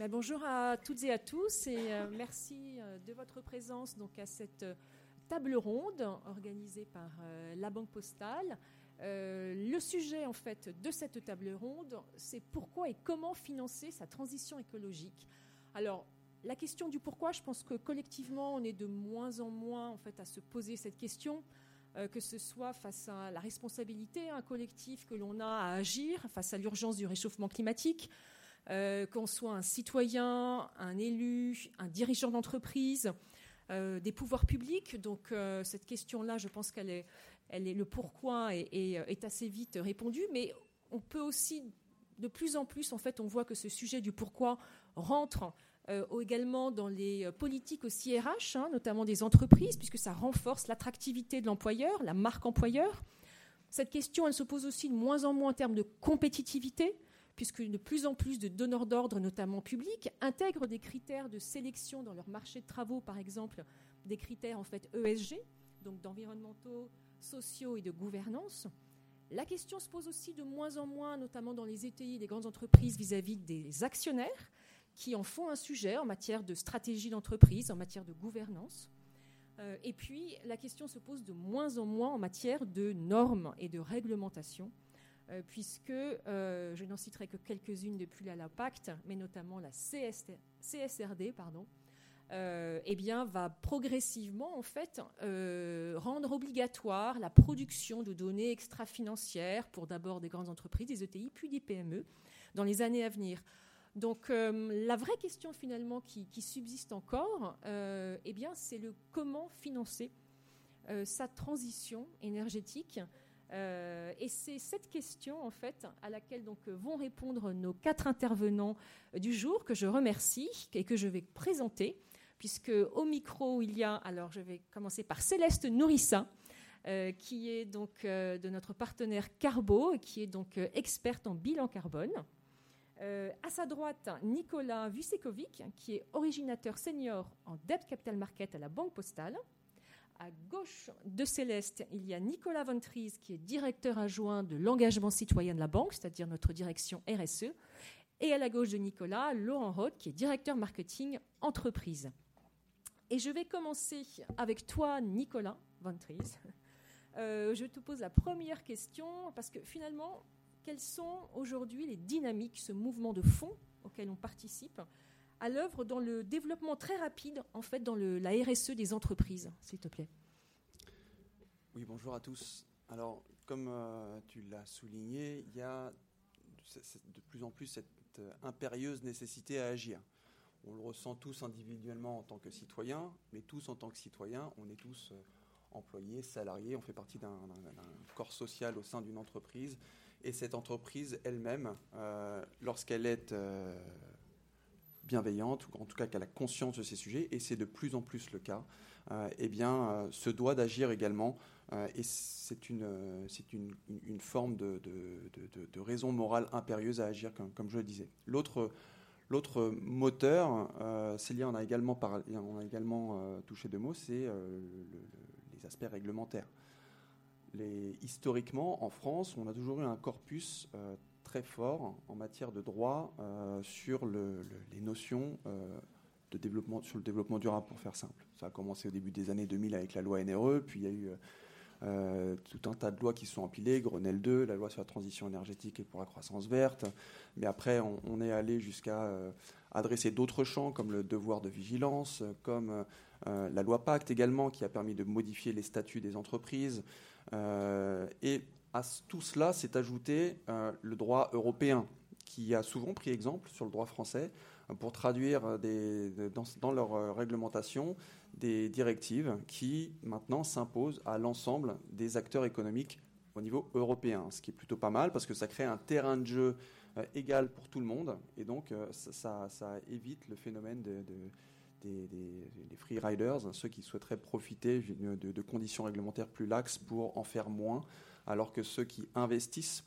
Ben, bonjour à toutes et à tous et euh, merci euh, de votre présence à cette euh, table ronde organisée par la Banque Postale. le sujet en fait de cette table ronde, c'est pourquoi et comment financer sa transition écologique. Alors la question du pourquoi, je pense que collectivement, on est de moins en moins à se poser cette question. que ce soit face à la responsabilité un collectif que l'on a à agir face à l'urgence du réchauffement climatique, euh, qu'on soit un citoyen, un élu, un dirigeant d'entreprise, euh, des pouvoirs publics. Donc euh, cette question-là, je pense qu'elle est, elle est le pourquoi est, assez vite répondu, mais on peut aussi de plus en plus, en fait, on voit que ce sujet du pourquoi rentre également dans les politiques aussi RH, hein, notamment des entreprises, puisque ça renforce l'attractivité de l'employeur, la marque employeur. Cette question, elle se pose aussi de moins en moins en termes de compétitivité puisque de plus en plus de donneurs d'ordre, notamment publics, intègrent des critères de sélection dans leur marché de travaux, par exemple, des critères en fait ESG, donc d'environnementaux, sociaux et de gouvernance. La question se pose aussi de moins en moins, notamment dans les ETI, des grandes entreprises vis-à-vis des actionnaires, qui en font un sujet en matière de stratégie d'entreprise, en matière de gouvernance. Euh, et puis, la question se pose de moins en moins en matière de normes et de réglementation euh, puisque euh, je n'en citerai que quelques-unes depuis la, pacte, mais notamment la CSRD, pardon, euh, eh bien, va progressivement en fait rendre obligatoire la production de données extra-financières pour d'abord des grandes entreprises, des ETI, puis des PME dans les années à venir. Donc la vraie question finalement qui, qui subsiste encore, eh bien, c'est le comment financer sa transition énergétique euh, et c'est cette question, en fait, à laquelle donc vont répondre nos quatre intervenants du jour, que je remercie et que je vais présenter, puisque au micro, il y a, alors je vais commencer par Céleste Nourissa, euh, qui est donc euh, de notre partenaire Carbo, qui est donc experte en bilan carbone. à sa droite, Nicolas Vusekovic, qui est originateur senior en debt capital market à la Banque Postale. À gauche de Céleste, il y a Nicolas Ventries, qui est directeur adjoint de l'engagement citoyen de la banque, c'est-à-dire notre direction RSE. Et à la gauche de Nicolas, Laurent Roth, qui est directeur marketing entreprise. Et je vais commencer avec toi, Nicolas Ventries. Euh, je te pose la première question, parce que finalement, quelles sont aujourd'hui les dynamiques, ce mouvement de fond auquel on participe à l'œuvre dans le développement très rapide, en fait, dans la RSE des entreprises, s'il te plaît. Oui, bonjour à tous. Alors, comme euh, tu l'as souligné, il y a de plus en plus cette euh, impérieuse nécessité à agir. On le ressent tous individuellement en tant que citoyens, mais tous en tant que citoyens, on est tous euh, employés, salariés, on fait partie d'un corps social au sein d'une entreprise. Et cette entreprise elle-même, lorsqu'elle est bienveillante, ou en tout cas qu'elle a conscience de ces sujets, et c'est de plus en plus le cas, euh, eh bien, euh, se doit d'agir également. Euh, et c'est une, une, une, forme de, de, de, raison morale impérieuse à agir, comme, comme je le disais. L'autre, moteur, Célia en a également, parlé, on a également touché deux mots, c'est les aspects réglementaires. Historiquement, en France, on a toujours eu un corpus très fort en matière de droit euh, sur les notions euh, de développement, sur le développement durable, pour faire simple. Ça a commencé au début des années 2000 avec la loi NRE, puis il y a eu euh, tout un tas de lois qui sont empilées, Grenelle 2, la loi sur la transition énergétique et pour la croissance verte. Mais après, on, est allé jusqu'à adresser d'autres champs, comme le devoir de vigilance, comme la loi Pacte également, qui a permis de modifier les statuts des entreprises. et à tout cela s'est ajouté euh, le droit européen, qui a souvent pris exemple sur le droit français euh, pour traduire euh, dans, leur réglementation des directives qui maintenant s'imposent à l'ensemble des acteurs économiques au niveau européen, ce qui est plutôt pas mal parce que ça crée un terrain de jeu égal pour tout le monde et donc ça, évite le phénomène des, free riders, ceux qui souhaiteraient profiter de, conditions réglementaires plus laxes pour en faire moins alors que ceux qui investissent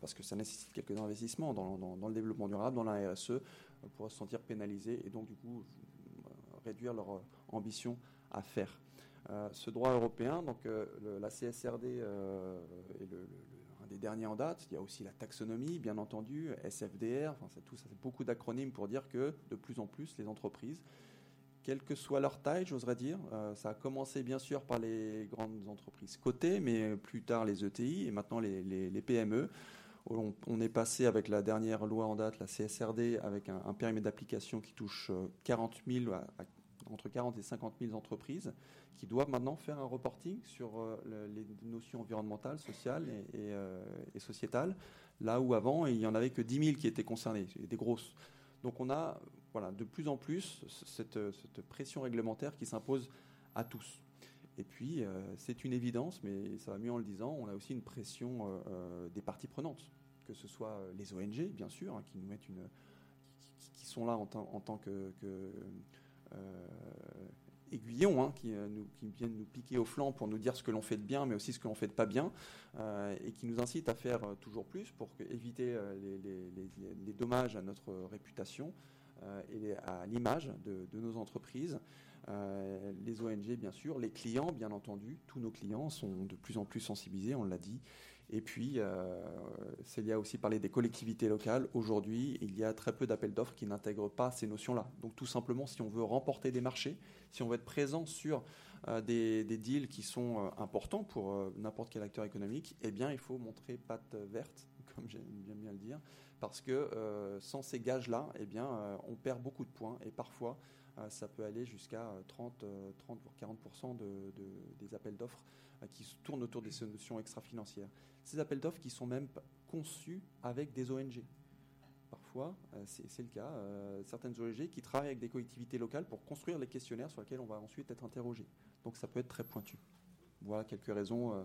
parce que ça nécessite quelques investissements dans, le développement durable, dans la RSE, pourraient se sentir pénalisés et donc du coup réduire leur ambition à faire. Euh, ce droit européen, donc euh, la CSRD euh, est des derniers en date. Il y a aussi la taxonomie, bien entendu, SFDR, c'est beaucoup d'acronymes pour dire que de plus en plus les entreprises, quelle que soit leur taille, j'oserais dire, ça a commencé bien sûr par les grandes entreprises cotées, mais plus tard les ETI et maintenant les PME. On, est passé avec la dernière loi en date, la CSRD, avec un, périmètre d'application qui touche 40 euh, 000, entre 40 et 50 000 entreprises qui doivent maintenant faire un reporting sur euh, les notions environnementales, sociales euh, et, sociétales, là où avant il n'y en avait que 10 000 qui étaient concernés, des grosses. Donc on a voilà, de plus en plus cette, pression réglementaire qui s'impose à tous. Et puis, c'est une évidence, mais ça va mieux en le disant, on a aussi une pression des parties prenantes que ce soit euh, les ONG, bien sûr, hein, qui nous mettent une, qui, sont là en, tant que, euh, aiguillons, hein, euh, qui, viennent nous piquer au flanc pour nous dire ce que l'on fait de bien, mais aussi ce que l'on fait de pas bien, et qui nous incitent à faire toujours plus pour éviter les, dommages à notre réputation et à l'image de, nos entreprises. les ONG, bien sûr, les clients, bien entendu, tous nos clients sont de plus en plus sensibilisés, on l'a dit, et puis, euh, Célia a aussi parlé des collectivités locales. Aujourd'hui, il y a très peu d'appels d'offres qui n'intègrent pas ces notions-là. Donc tout simplement, si on veut remporter des marchés, si on veut être présent sur euh, des, deals qui sont euh, importants pour euh, n'importe quel acteur économique, eh bien, il faut montrer patte verte, comme j'aime bien le dire, parce que sans ces gages-là, eh bien, on perd beaucoup de points et parfois, ça peut aller jusqu'à 30, 30 voire 40% des appels d'offres qui tournent autour des notions extra-financières ces appels d'offres qui sont même conçus avec des ONG. Parfois, euh, c'est le cas, euh, certaines ONG qui travaillent avec des collectivités locales pour construire les questionnaires sur lesquels on va ensuite être interrogé. Donc ça peut être très pointu. Voilà quelques raisons euh,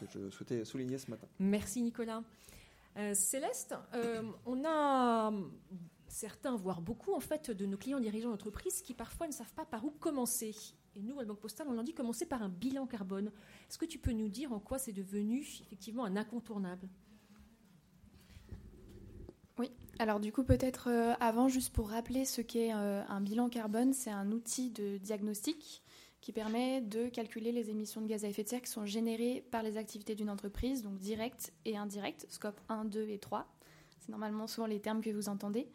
que je souhaitais souligner ce matin. Merci Nicolas. Céleste, on a certains, voire beaucoup en fait, de nos clients dirigeants d'entreprise qui parfois ne savent pas par où commencer. Et nous, à la Banque Postale, on leur dit commencer par un bilan carbone. Est-ce que tu peux nous dire en quoi c'est devenu effectivement un incontournable? Oui, alors du coup peut-être euh, avant, juste pour rappeler ce qu'est euh, un bilan carbone, c'est un outil de diagnostic qui permet de calculer les émissions de gaz à effet de serre qui sont générées par les activités d'une entreprise, donc directes et indirectes, scope 1, 2 et 3. C'est normalement souvent les termes que vous entendez.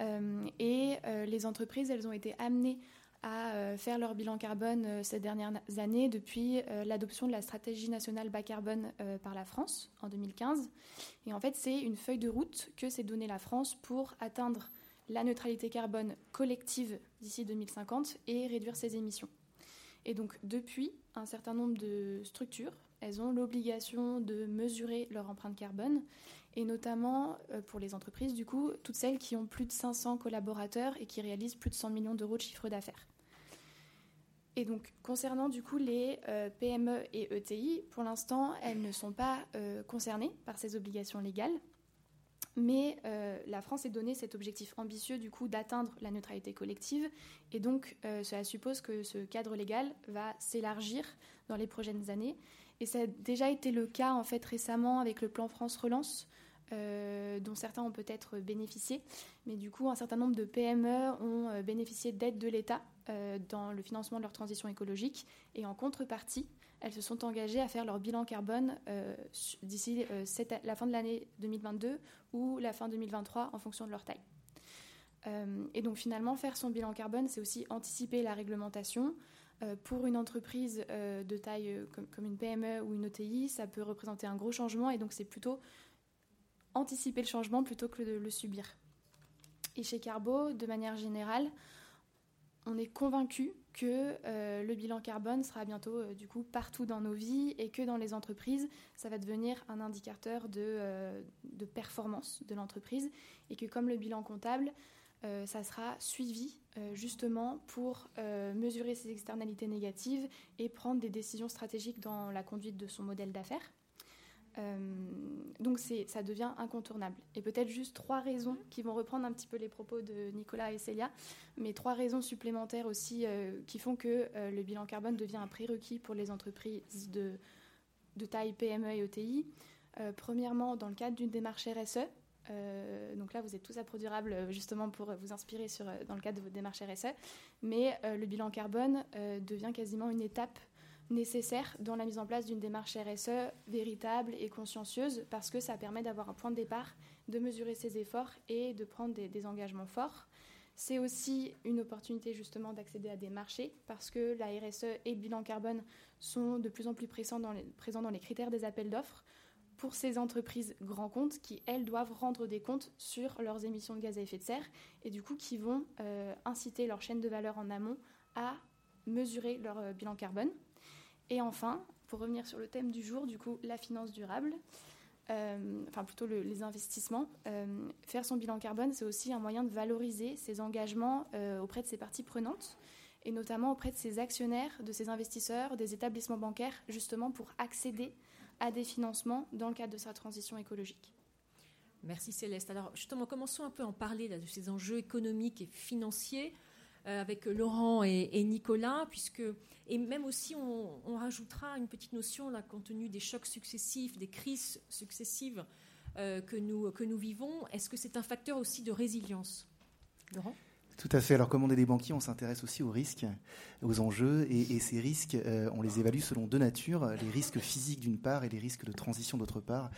Euh, et les entreprises, elles ont été amenées à euh, faire leur bilan carbone euh, ces dernières années depuis euh, l'adoption de la stratégie nationale bas carbone par la France en 2015. Et en fait, c'est une feuille de route que s'est donnée la France pour atteindre la neutralité carbone collective d'ici 2050 et réduire ses émissions. Et donc, depuis, un certain nombre de structures, elles ont l'obligation de mesurer leur empreinte carbone, et notamment pour les entreprises, du coup, toutes celles qui ont plus de 500 collaborateurs et qui réalisent plus de 100 millions d'euros de chiffre d'affaires. Et donc, concernant du coup les euh, PME et ETI, pour l'instant, elles ne sont pas euh, concernées par ces obligations légales. Mais euh, la France s'est donné cet objectif ambitieux du coup d'atteindre la neutralité collective. Et donc, cela suppose que ce cadre légal va s'élargir dans les prochaines années. Et ça a déjà été le cas en fait récemment avec le plan France Relance. dont certains ont peut-être bénéficié. Mais du coup, un certain nombre de PME ont bénéficié d'aides de l'État euh, dans le financement de leur transition écologique. Et en contrepartie, elles se sont engagées à faire leur bilan carbone euh, d'ici euh, la fin de l'année 2022 ou la fin 2023 en fonction de leur taille. et donc finalement, faire son bilan carbone, c'est aussi anticiper la réglementation. pour une entreprise de taille comme, une PME ou une ETI, ça peut représenter un gros changement et donc c'est plutôt anticiper le changement plutôt que de le subir. Et chez Carbo, de manière générale, on est convaincu que euh, le bilan carbone sera bientôt euh, du coup partout dans nos vies et que dans les entreprises, ça va devenir un indicateur de, euh, de performance de l'entreprise et que comme le bilan comptable, ça sera suivi justement pour mesurer ses externalités négatives et prendre des décisions stratégiques dans la conduite de son modèle d'affaires. Euh, donc ça devient incontournable. Et peut-être juste trois raisons qui vont reprendre un petit peu les propos de Nicolas et Célia, mais trois raisons supplémentaires aussi euh, qui font que euh, le bilan carbone devient un prérequis pour les entreprises de, de taille PME et ETI. premièrement, dans le cadre d'une démarche RSE, donc là, vous êtes tous approduirables justement pour vous inspirer sur, dans le cadre de votre démarche RSE. Mais le bilan carbone devient quasiment une étape nécessaire dans la mise en place d'une démarche RSE véritable et consciencieuse parce que ça permet d'avoir un point de départ, de mesurer ses efforts et de prendre des, engagements forts. C'est aussi une opportunité justement d'accéder à des marchés parce que la RSE et le bilan carbone sont de plus en plus présents dans les, présents dans les critères des appels d'offres pour ces entreprises grands comptes qui, elles, doivent rendre des comptes sur leurs émissions de gaz à effet de serre et du coup qui vont euh, inciter leur chaîne de valeur en amont à mesurer leur euh, bilan carbone. Et enfin, pour revenir sur le thème du jour, du coup, la finance durable, euh, enfin plutôt les investissements, euh, faire son bilan carbone, c'est aussi un moyen de valoriser ses engagements euh, auprès de ses parties prenantes et notamment auprès de ses actionnaires, de ses investisseurs, des établissements bancaires, justement pour accéder à des financements dans le cadre de sa transition écologique. Merci Céleste. Alors justement, commençons un peu à en parler de ces enjeux économiques et financiers. Euh, avec Laurent et, Nicolas, puisque et même aussi on, rajoutera une petite notion là, compte tenu des chocs successifs, des crises successives euh, que nous que nous vivons. Est-ce que c'est un facteur aussi de résilience, Laurent? Tout à fait. Alors, comme on est des banquiers, on s'intéresse aussi aux risques, aux enjeux. Et, ces risques, euh, on les évalue selon deux natures les risques physiques d'une part et les risques de transition d'autre part.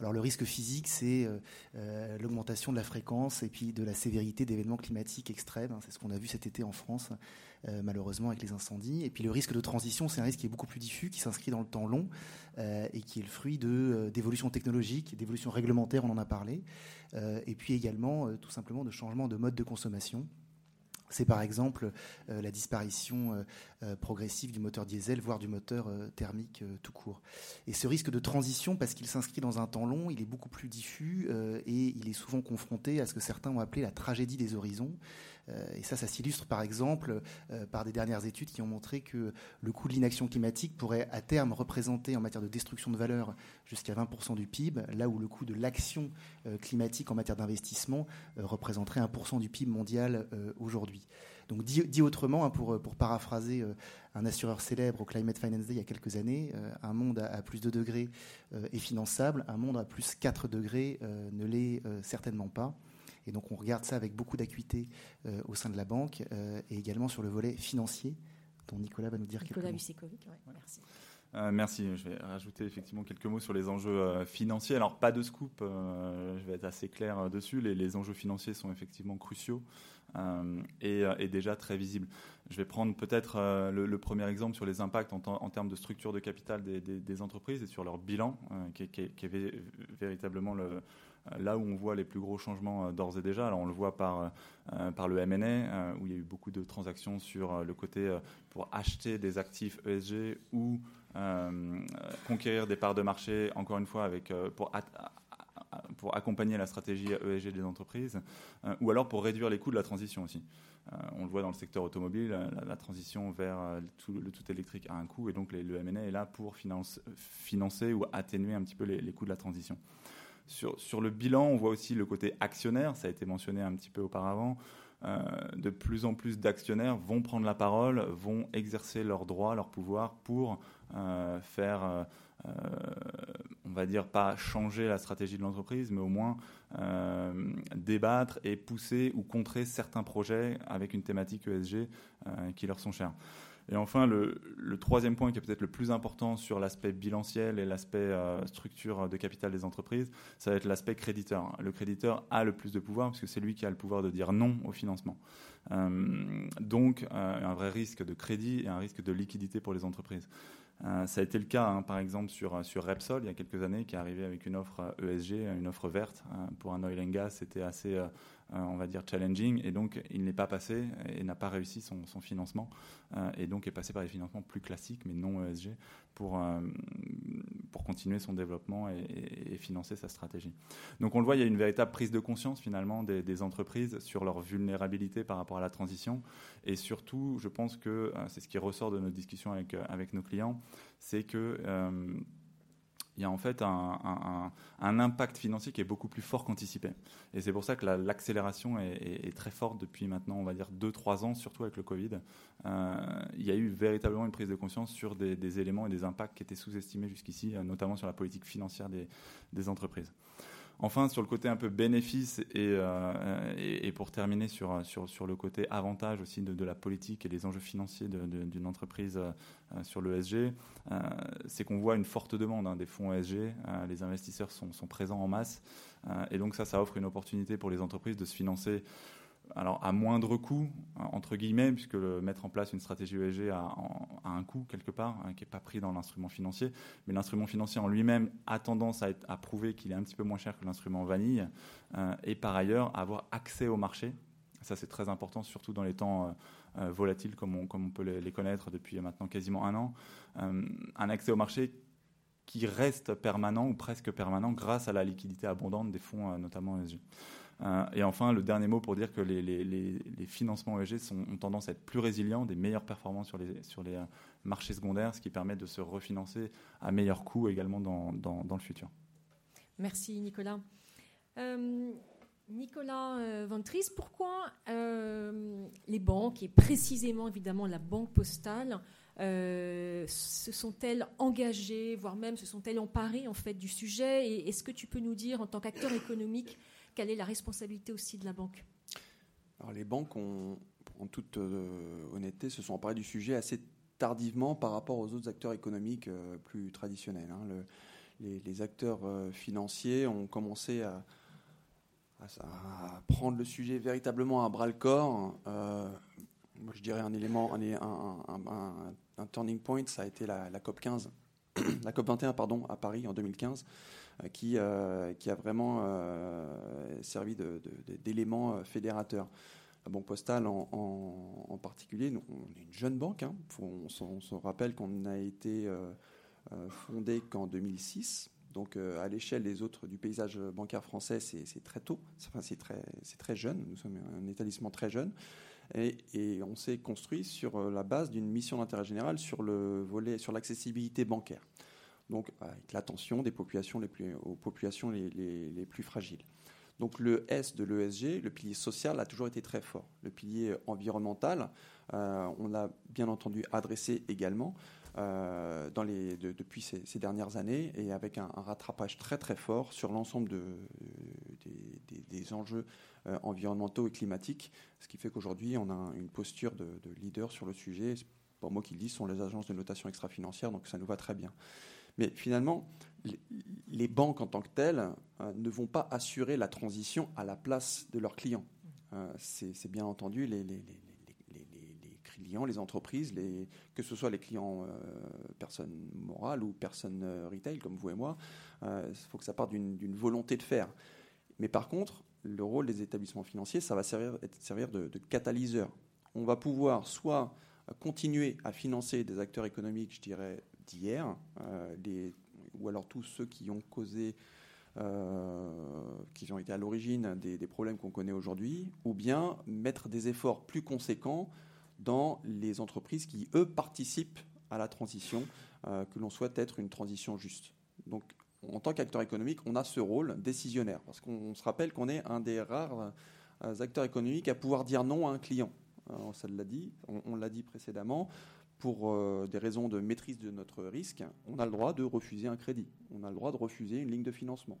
Le risque physique, c'est euh, euh, l'augmentation de la fréquence et de la sévérité d'événements climatiques extrêmes. C'est ce qu'on a vu cet été en France, euh, malheureusement avec les incendies. Et puis le risque de transition, c'est un risque qui est beaucoup plus diffus, qui s'inscrit dans le temps long et qui est le fruit d'évolutions technologiques, d'évolutions réglementaires, on en a parlé, et puis également tout simplement de changements de mode de consommation c'est par exemple euh, la disparition euh, euh, progressive du moteur diesel, voire du moteur thermique tout court. Et ce risque de transition, parce qu'il s'inscrit dans un temps long, il est beaucoup plus diffus et il est souvent confronté à ce que certains ont appelé la tragédie des horizons. Euh, et ça, ça s'illustre par exemple euh, par des dernières études qui ont montré que le coût de l'inaction climatique pourrait à terme représenter en matière de destruction de valeur jusqu'à 20% du PIB, là où le coût de l'action euh, climatique en matière d'investissement représenterait 1% du PIB mondial aujourd'hui. Donc dit, autrement, hein, pour, paraphraser un assureur célèbre au Climate Finance Day il y a quelques années, un monde à, plus de degrés est finançable, un monde à plus 4 degrés ne l'est certainement pas. Et donc on regarde ça avec beaucoup d'acuité euh, au sein de la banque euh, et également sur le volet financier, dont Nicolas va nous dire quelques mots. merci. Euh, merci. Je vais rajouter effectivement quelques mots sur les enjeux financiers. Alors, pas de scoop, je vais être assez clair dessus. Les, enjeux financiers sont effectivement cruciaux et, déjà très visibles. Je vais prendre peut-être le, premier exemple sur les impacts en, termes de structure de capital des, entreprises et sur leur bilan, qui, est véritablement le, euh, là où on voit les plus gros changements euh, d'ores et déjà, alors on le voit par, euh, par le M&A, où il y a eu beaucoup de transactions sur le côté pour acheter des actifs ESG ou conquérir des parts de marché, encore une fois, avec, pour, pour accompagner la stratégie ESG des entreprises, ou alors pour réduire les coûts de la transition aussi. on le voit dans le secteur automobile, la, transition vers le tout électrique a un coût, et donc le M&A est là pour finance, financer ou atténuer un petit peu les, les coûts de la transition. Sur, le bilan, on voit aussi le côté actionnaire, ça a été mentionné un petit peu auparavant. Euh, de plus en plus d'actionnaires vont prendre la parole, vont exercer leurs droits, leurs pouvoirs pour euh, faire, euh, on va dire, pas changer la stratégie de l'entreprise, mais au moins débattre et pousser ou contrer certains projets avec une thématique ESG qui leur sont chers. Et enfin, le, troisième point qui est peut-être le plus important sur l'aspect bilanciel et l'aspect euh, structure de capital des entreprises, ça va être l'aspect créditeur. Le créditeur a le plus de pouvoir parce que c'est lui qui a le pouvoir de dire non au financement. Euh, donc, euh, un vrai risque de crédit et un risque de liquidité pour les entreprises. ça a été le cas, hein, par exemple, sur, sur Repsol, il y a quelques années, qui est arrivé avec une offre ESG, e une offre verte. pour un oil and gas, c'était assez euh, on va dire, challenging, et donc il n'est pas passé et n'a pas réussi son, financement, euh, et donc est passé par des financements plus classiques, mais non ESG, pour, euh, pour continuer son développement et, financer sa stratégie. Donc on le voit, il y a une véritable prise de conscience finalement des, entreprises sur leur vulnérabilité par rapport à la transition, et surtout, je pense que c'est ce qui ressort de nos discussions avec, avec nos clients, c'est que il y a en fait un, impact financier qui est beaucoup plus fort qu'anticipé. Et c'est pour ça que l'accélération est, très forte depuis maintenant, on va dire, 2-3 ans, surtout avec le Covid. Euh, il y a eu véritablement une prise de conscience sur des, éléments et des impacts qui étaient sous-estimés jusqu'ici, euh, notamment sur la politique financière des, entreprises. Enfin, sur le côté un peu bénéfice et, et, pour terminer sur, sur, le côté avantage aussi de, la politique et des enjeux financiers d'une entreprise sur l'ESG, c'est qu'on voit une forte demande hein, des fonds ESG. les investisseurs sont, sont, présents en masse et donc ça, ça offre une opportunité pour les entreprises de se financer alors à moindre coût, entre guillemets, puisque mettre en place une stratégie ESG a, un coût quelque part, hein, qui n'est pas pris dans l'instrument financier, mais l'instrument financier en lui-même a tendance à, prouver qu'il est un petit peu moins cher que l'instrument vanille, euh, et par ailleurs avoir accès au marché. Ça c'est très important, surtout dans les temps euh, euh, volatiles comme on, peut les, connaître depuis maintenant quasiment un an. un accès au marché qui reste permanent ou presque permanent grâce à la liquidité abondante des fonds, notamment ESG. Euh, et enfin, le dernier mot pour dire que les, financements ESG ont tendance à être plus résilients, des meilleures performances sur les, euh, marchés secondaires, ce qui permet de se refinancer à meilleur coût également dans, le futur. Merci Nicolas. Euh, Nicolas Ventris, pourquoi les banques, et précisément évidemment la banque postale, se sont-elles engagées, voire même se sont-elles emparées en fait du sujet? Et est-ce que tu peux nous dire, en tant qu'acteur économique, quelle est la responsabilité aussi de la banque Alors les banques, ont, en toute euh, honnêteté, se sont emparées du sujet assez tardivement par rapport aux autres acteurs économiques euh, plus traditionnels. Hein. les, acteurs euh, financiers ont commencé à, prendre le sujet véritablement à bras le corps. moi, je dirais un élément, un, turning point, ça a été la, la COP 15, la COP 21 pardon, à Paris en 2015 euh, qui, euh, qui a vraiment euh, servi d'élément fédérateur. La Banque Postale en, particulier, nous, on est une jeune banque. Hein. on, se rappelle qu'on a été fondé qu'en 2006. Donc à l'échelle des autres du paysage bancaire français, c'est très tôt, enfin, c'est très, très jeune, nous sommes un établissement très jeune. Et, et on s'est construit sur la base d'une mission d'intérêt général sur le volet sur l'accessibilité bancaire donc avec l'attention des populations les plus, aux populations les, plus fragiles. Donc le S de l'ESG, le pilier social, a toujours été très fort. Le pilier environnemental, euh, on l'a bien entendu adressé également euh, depuis ces, dernières années et avec un, rattrapage très très fort sur l'ensemble de, des, enjeux euh, environnementaux et climatiques, ce qui fait qu'aujourd'hui on a une posture de, leader sur le sujet. Pas moi qui le dis, sont les agences de notation extra-financière, donc ça nous va très bien. Mais finalement, les banques en tant que telles euh, ne vont pas assurer la transition à la place de leurs clients. Euh, c'est bien entendu les, clients, les entreprises, que ce soit les clients euh, personnes morales ou personnes retail comme vous et moi, il faut que ça parte d'une volonté de faire. Mais par contre, le rôle des établissements financiers, ça va servir, de catalyseur. On va pouvoir soit continuer à financer des acteurs économiques, je dirais, d'hier, euh, ou alors tous ceux qui ont causé, euh, qui ont été à l'origine des, problèmes qu'on connaît aujourd'hui, ou bien mettre des efforts plus conséquents dans les entreprises qui, eux, participent à la transition, euh, que l'on souhaite être une transition juste. Donc, en tant qu'acteur économique, on a ce rôle décisionnaire, parce qu'on se rappelle qu'on est un des rares acteurs économiques à pouvoir dire non à un client. ça l'a dit, on l'a dit précédemment pour euh, des raisons de maîtrise de notre risque, on a le droit de refuser un crédit, on a le droit de refuser une ligne de financement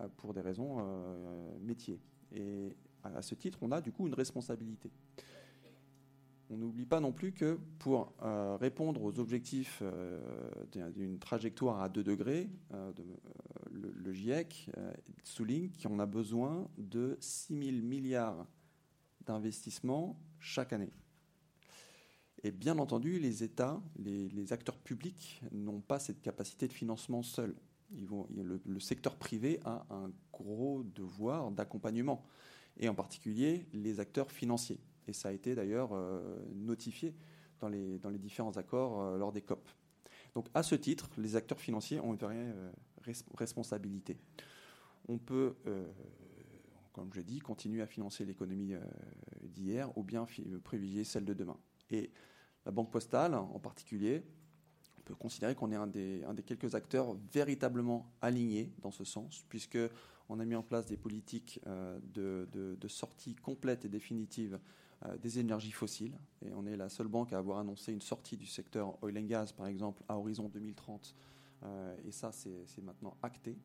euh, pour des raisons euh, métiers. Et à ce titre, on a du coup une responsabilité. On n'oublie pas non plus que pour répondre aux objectifs d'une trajectoire à 2 degrés, le, le, GIEC souligne qu'on a besoin de 6 000 milliards d'investissements chaque année. Et bien entendu, les États, les, acteurs publics n'ont pas cette capacité de financement seuls. Le, secteur privé a un gros devoir d'accompagnement, et en particulier les acteurs financiers. Et ça a été d'ailleurs euh, notifié dans les, dans les, différents accords euh, lors des COP. Donc à ce titre, les acteurs financiers ont une vraie euh, responsabilité. On peut, comme je l'ai dit, continuer à financer l'économie d'hier ou bien privilégier celle de demain. Et la Banque postale, en particulier, on peut considérer qu'on est un des, quelques acteurs véritablement alignés dans ce sens, puisqu'on a mis en place des politiques euh, de, de, sortie complète et définitive euh, des énergies fossiles. Et on est la seule banque à avoir annoncé une sortie du secteur oil and gas, par exemple, à horizon 2030. Euh, et ça, c'est maintenant acté.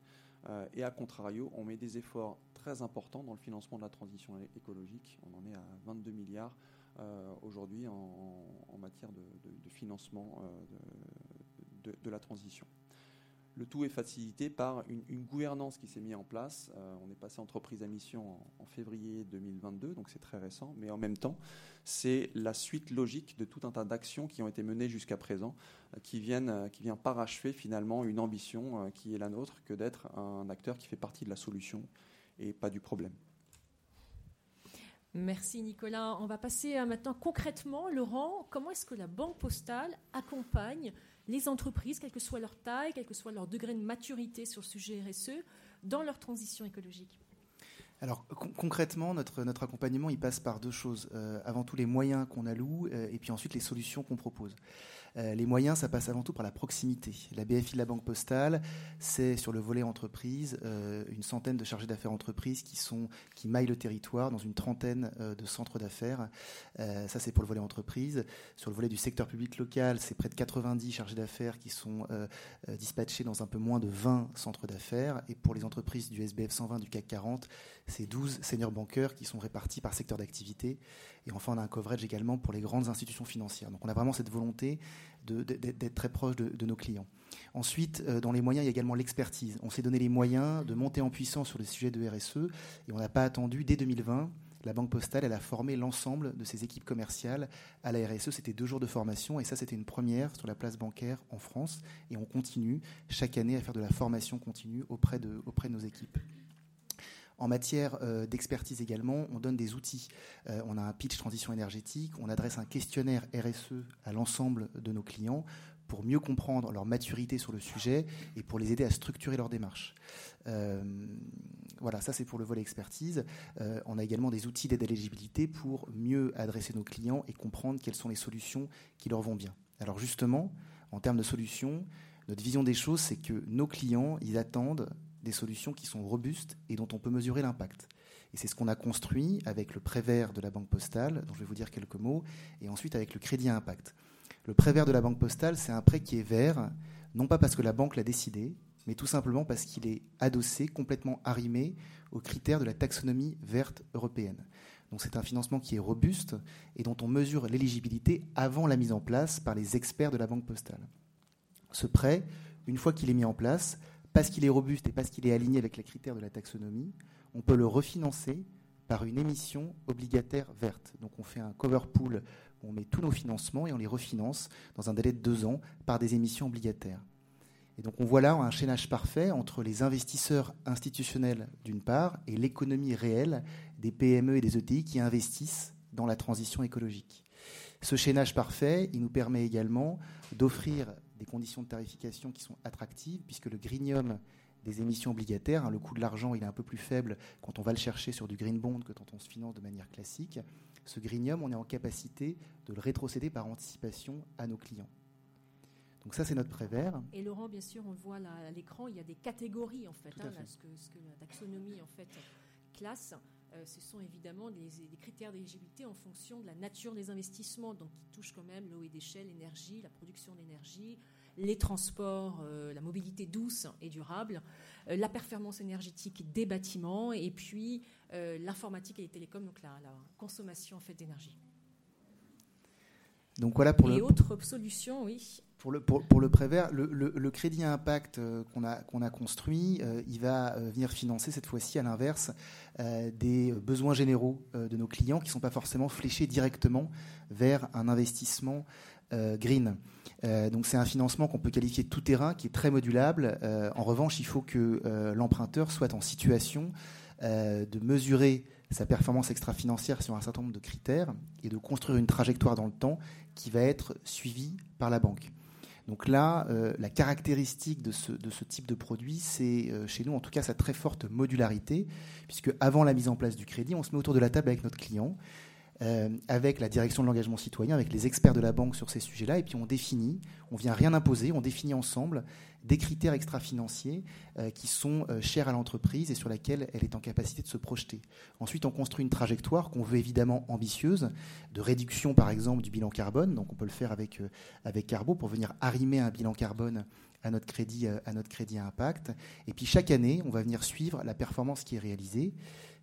et à contrario, on met des efforts très importants dans le financement de la transition écologique. On en est à 22 milliards aujourd'hui en, matière de, financement de la transition. Le tout est facilité par une, gouvernance qui s'est mise en place. Euh, on est passé entreprise à mission en, février 2022, donc c'est très récent, mais en même temps, c'est la suite logique de tout un tas d'actions qui ont été menées jusqu'à présent, euh, qui viennent, euh, qui vient parachever finalement une ambition qui est la nôtre, que d'être un acteur qui fait partie de la solution et pas du problème. Merci Nicolas. On va passer maintenant concrètement, Laurent, comment est-ce que la Banque postale accompagne les entreprises, quelle que soit leur taille, quel que soit leur degré de maturité sur le sujet RSE, dans leur transition écologique? Alors concrètement, notre, notre accompagnement, il passe par deux choses. Euh, avant tout les moyens qu'on alloue euh, et puis ensuite les solutions qu'on propose. Euh, les moyens, ça passe avant tout par la proximité. La BFI de la Banque Postale, c'est sur le volet entreprise euh, une centaine de chargés d'affaires entreprises qui sont qui maillent le territoire dans une trentaine euh, de centres d'affaires. ça, c'est pour le volet entreprise. Sur le volet du secteur public local, c'est près de 90 chargés d'affaires qui sont dispatchés dans un peu moins de 20 centres d'affaires. Et pour les entreprises du SBF 120 du CAC 40, c'est 12 seniors banqueurs qui sont répartis par secteur d'activité. Et enfin, on a un coverage également pour les grandes institutions financières. Donc on a vraiment cette volonté d'être très proche de, nos clients. Ensuite, euh, dans les moyens, il y a également l'expertise. On s'est donné les moyens de monter en puissance sur les sujets de RSE et on n'a pas attendu dès 2020 la Banque Postale, elle a formé l'ensemble de ses équipes commerciales à la RSE. C'était deux jours de formation et ça, c'était une première sur la place bancaire en France. Et on continue chaque année à faire de la formation continue auprès de, auprès de nos équipes. En matière euh, d'expertise également, on donne des outils. Euh, on a un pitch transition énergétique, on adresse un questionnaire RSE à l'ensemble de nos clients pour mieux comprendre leur maturité sur le sujet et pour les aider à structurer leur démarche. Euh, voilà, ça c'est pour le volet expertise. on a également des outils d'aide à l'éligibilité pour mieux adresser nos clients et comprendre quelles sont les solutions qui leur vont bien. Alors justement, en termes de solutions, notre vision des choses, c'est que nos clients, ils attendent des solutions qui sont robustes et dont on peut mesurer l'impact. Et c'est ce qu'on a construit avec le prêt vert de la Banque Postale, dont je vais vous dire quelques mots, et ensuite avec le crédit à impact. Le prêt vert de la Banque Postale, c'est un prêt qui est vert, non pas parce que la banque l'a décidé, mais tout simplement parce qu'il est adossé, complètement arrimé aux critères de la taxonomie verte européenne. Donc c'est un financement qui est robuste et dont on mesure l'éligibilité avant la mise en place par les experts de la Banque Postale. Ce prêt, une fois qu'il est mis en place, parce qu'il est robuste et parce qu'il est aligné avec les critères de la taxonomie, on peut le refinancer par une émission obligataire verte. Donc on fait un cover pool, on met tous nos financements et on les refinance dans un délai de deux ans par des émissions obligataires. Et donc on voit là un chaînage parfait entre les investisseurs institutionnels d'une part et l'économie réelle des PME et des ETI qui investissent dans la transition écologique. Ce chaînage parfait, il nous permet également d'offrir des conditions de tarification qui sont attractives, puisque le greenium des émissions obligataires, hein, le coût de l'argent il est un peu plus faible quand on va le chercher sur du green bond que quand on se finance de manière classique. Ce greenium, on est en capacité de le rétrocéder par anticipation à nos clients. Donc ça, c'est notre prévert. Et Laurent, bien sûr, on le voit là à l'écran, il y a des catégories en fait, hein, ce, que, ce, que, la taxonomie en fait classe. Euh, ce sont évidemment des, critères d'éligibilité en fonction de la nature des investissements, donc qui touchent quand même l'eau et déchets, l'énergie, la production d'énergie, les transports, euh, la mobilité douce et durable, euh, la performance énergétique des bâtiments et puis l'informatique et les télécoms, donc la, consommation en fait d'énergie. Donc voilà pour et autres solutions, oui. Pour le, pour, le prévert, le, le, crédit à impact euh, qu'on a, qu'on a construit, euh, il va euh, venir financer cette fois-ci, à l'inverse, des besoins généraux de nos clients qui ne sont pas forcément fléchés directement vers un investissement green. donc c'est un financement qu'on peut qualifier de tout terrain, qui est très modulable. en revanche, il faut que l'emprunteur soit en situation de mesurer sa performance extra-financière sur un certain nombre de critères et de construire une trajectoire dans le temps qui va être suivie par la banque. Donc là, euh, la caractéristique de ce, type de produit, c'est euh, chez nous en tout cas sa très forte modularité, puisque avant la mise en place du crédit, on se met autour de la table avec notre client, euh, avec la direction de l'engagement citoyen, avec les experts de la banque sur ces sujets-là, et puis on définit, on vient rien imposer, on définit ensemble des critères extra-financiers euh, qui sont euh, chers à l'entreprise et sur lesquels elle est en capacité de se projeter. Ensuite, on construit une trajectoire qu'on veut évidemment ambitieuse, de réduction par exemple du bilan carbone. Donc on peut le faire avec, avec Carbo pour venir arrimer un bilan carbone à notre crédit, à notre crédit impact. Et puis chaque année, on va venir suivre la performance qui est réalisée.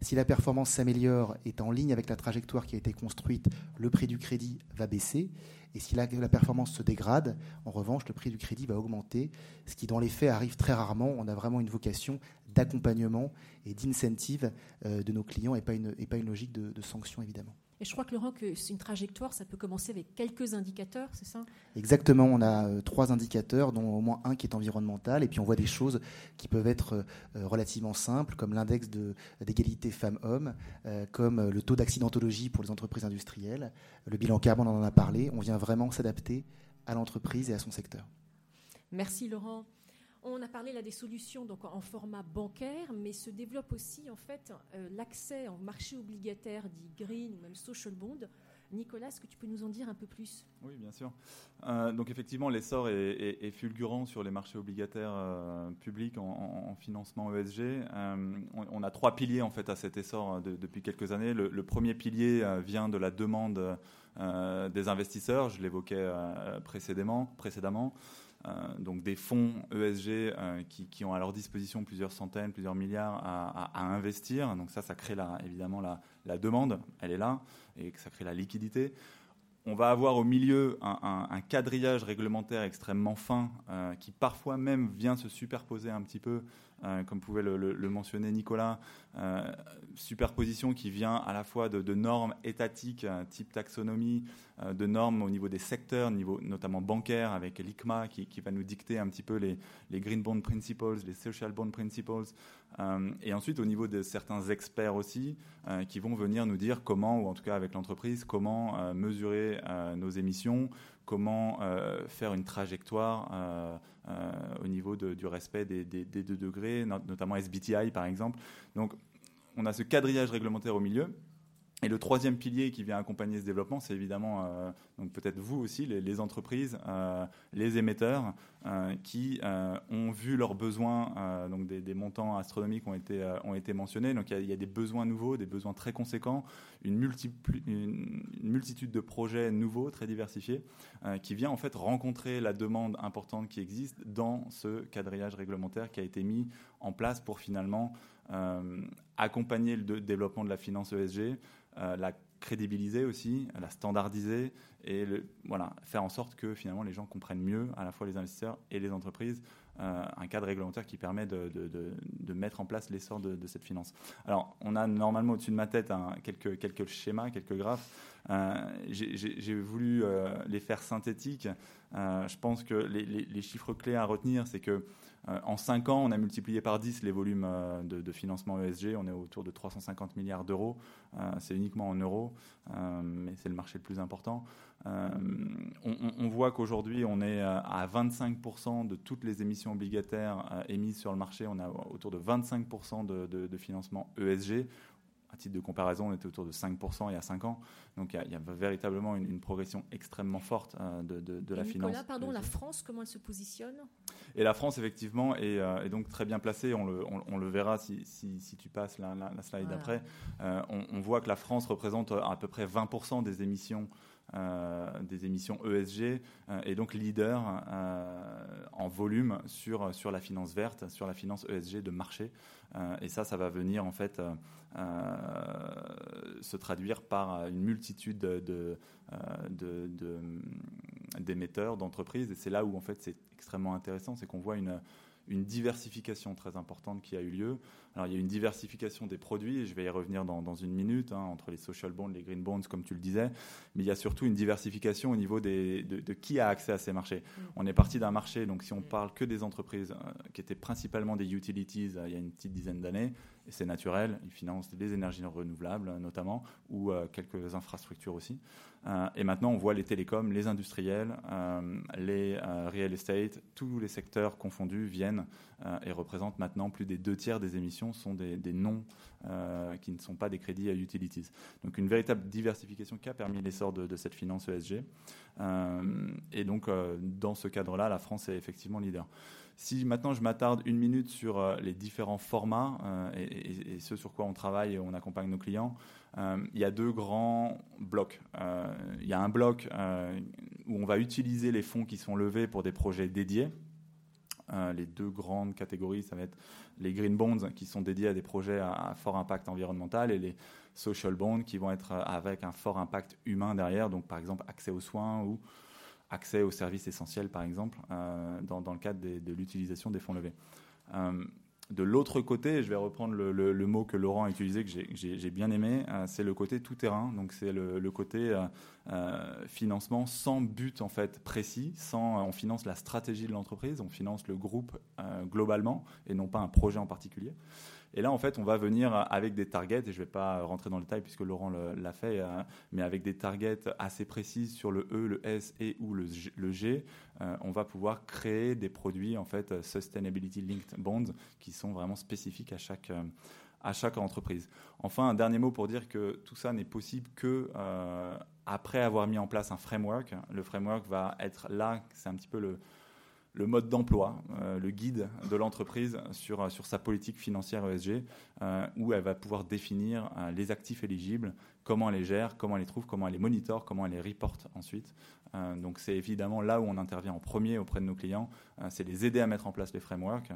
Si la performance s'améliore, est en ligne avec la trajectoire qui a été construite, le prix du crédit va baisser. Et si la, performance se dégrade, en revanche, le prix du crédit va augmenter, ce qui dans les faits arrive très rarement. On a vraiment une vocation d'accompagnement et d'incentive euh, de nos clients et pas une, logique de sanction, évidemment. Et je crois que Laurent, que une trajectoire, ça peut commencer avec quelques indicateurs, c'est ça? Exactement, on a euh, trois indicateurs, dont au moins un qui est environnemental, et puis on voit des choses qui peuvent être euh, relativement simples, comme l'index d'égalité femmes-hommes, euh, comme le taux d'accidentologie pour les entreprises industrielles, le bilan carbone, on en a parlé, on vient vraiment s'adapter à l'entreprise et à son secteur. Merci Laurent. On a parlé là des solutions donc en format bancaire, mais se développe aussi en fait euh, l'accès en marché obligataire dit green ou même social bond. Nicolas, est-ce que tu peux nous en dire un peu plus? Oui, bien sûr. Euh, donc effectivement, l'essor est, fulgurant sur les marchés obligataires euh, publics en, financement ESG. On, a trois piliers en fait à cet essor depuis quelques années. Le, premier pilier vient de la demande des investisseurs. Je l'évoquais précédemment. Euh, donc des fonds ESG euh, qui, ont à leur disposition plusieurs centaines, plusieurs milliards à, investir. Donc ça, ça crée évidemment la, demande, elle est là, et ça crée la liquidité. On va avoir au milieu un, quadrillage réglementaire extrêmement fin euh, qui parfois même vient se superposer un petit peu comme pouvait le, mentionner Nicolas, superposition qui vient à la fois de, normes étatiques, type taxonomie, de normes au niveau des secteurs, notamment bancaire, avec l'ICMA qui, va nous dicter un petit peu les, Green Bond Principles, les Social Bond Principles, et ensuite au niveau de certains experts aussi, qui vont venir nous dire comment, ou en tout cas avec l'entreprise, comment mesurer nos émissions, comment faire une trajectoire euh, au niveau du respect des, deux degrés, notamment SBTI par exemple. Donc on a ce quadrillage réglementaire au milieu. Et le troisième pilier qui vient accompagner ce développement, c'est évidemment euh, donc peut-être vous aussi, les, entreprises, euh, les émetteurs, qui ont vu leurs besoins, donc des, montants astronomiques ont été, ont été mentionnés. Donc il y, a des besoins nouveaux, des besoins très conséquents, une, une multitude de projets nouveaux, très diversifiés, qui vient en fait rencontrer la demande importante qui existe dans ce quadrillage réglementaire qui a été mis en place pour finalement accompagner le développement de la finance ESG. Euh, la crédibiliser aussi, la standardiser et voilà, faire en sorte que finalement les gens comprennent mieux, à la fois les investisseurs et les entreprises, euh, un cadre réglementaire qui permet de, mettre en place l'essor de, cette finance. Alors, on a normalement au-dessus de ma tête quelques, quelques schémas, quelques graphes. Euh, j'ai voulu les faire synthétiques. je pense que les, chiffres clés à retenir, c'est que en 5 ans, on a multiplié par 10 les volumes euh, de, financement ESG. On est autour de 350 milliards d'euros. Euh, c'est uniquement en euros, mais c'est le marché le plus important. On, voit qu'aujourd'hui, on est à 25% de toutes les émissions obligataires émises sur le marché. On a autour de 25% de, de financement ESG à titre de comparaison, on était autour de 5% il y a 5 ans. Donc il y a, véritablement une, progression extrêmement forte euh, de, de, la Nicolas, finance. pardon, la France, comment elle se positionne? Et la France, effectivement, est, euh, donc très bien placée. On le, on, le verra si, si, tu passes la, la, slide d'après. Euh, on, on, voit que la France représente à peu près 20% des émissions des émissions ESG et donc leader en volume sur, sur la finance verte, sur la finance ESG de marché. et ça, ça va venir en fait se traduire par une multitude de, d'émetteurs, d'entreprises. Et c'est là où en fait c'est extrêmement intéressant, c'est qu'on voit une, une diversification très importante qui a eu lieu. Alors il y a une diversification des produits, et je vais y revenir dans, une minute, hein, entre les social bonds, les green bonds, comme tu le disais, mais il y a surtout une diversification au niveau des, de, qui a accès à ces marchés. Mm. On est parti d'un marché, donc si on parle que des entreprises euh, qui étaient principalement des utilities euh, il y a une petite dizaine d'années, et c'est naturel, ils financent les énergies renouvelables euh, notamment, ou quelques infrastructures aussi. et maintenant on voit les télécoms, les industriels, les real estate, tous les secteurs confondus viennent et représentent maintenant plus des deux tiers des émissions sont des, noms euh, qui ne sont pas des crédits à utilities. Donc une véritable diversification qui a permis l'essor de, cette finance ESG. Euh, et donc euh, dans ce cadre-là, la France est effectivement leader. Si maintenant je m'attarde une minute sur les différents formats et, ce sur quoi on travaille et on accompagne nos clients, il y a deux grands blocs. il y a un bloc où on va utiliser les fonds qui sont levés pour des projets dédiés. les deux grandes catégories, ça va être les green bonds qui sont dédiés à des projets à, fort impact environnemental et les social bonds qui vont être avec un fort impact humain derrière, donc par exemple accès aux soins ou accès aux services essentiels, par exemple, dans, dans, le cadre de l'utilisation des fonds levés. De l'autre côté, je vais reprendre le, mot que Laurent a utilisé, que j'ai bien aimé, euh, c'est le côté tout-terrain. Donc c'est le, côté euh, euh, financement sans but en fait précis, sans on finance la stratégie de l'entreprise, on finance le groupe globalement et non pas un projet en particulier. Et là, en fait, on va venir avec des targets, et je ne vais pas rentrer dans le détail puisque Laurent l'a fait, euh, mais avec des targets assez précises sur le E, le S et ou le G, euh, on va pouvoir créer des produits, en fait, Sustainability Linked Bonds, qui sont vraiment spécifiques à chaque, euh, à chaque entreprise. Enfin, un dernier mot pour dire que tout ça n'est possible que après avoir mis en place un framework. Le framework va être là, c'est un petit peu le le mode d'emploi, euh, le guide de l'entreprise sur, sur sa politique financière ESG, euh, où elle va pouvoir définir euh, les actifs éligibles, comment elle les gère, comment elle les trouve, comment elle les monitore, comment elle les reporte ensuite. donc c'est évidemment là où on intervient en premier auprès de nos clients, c'est les aider à mettre en place les frameworks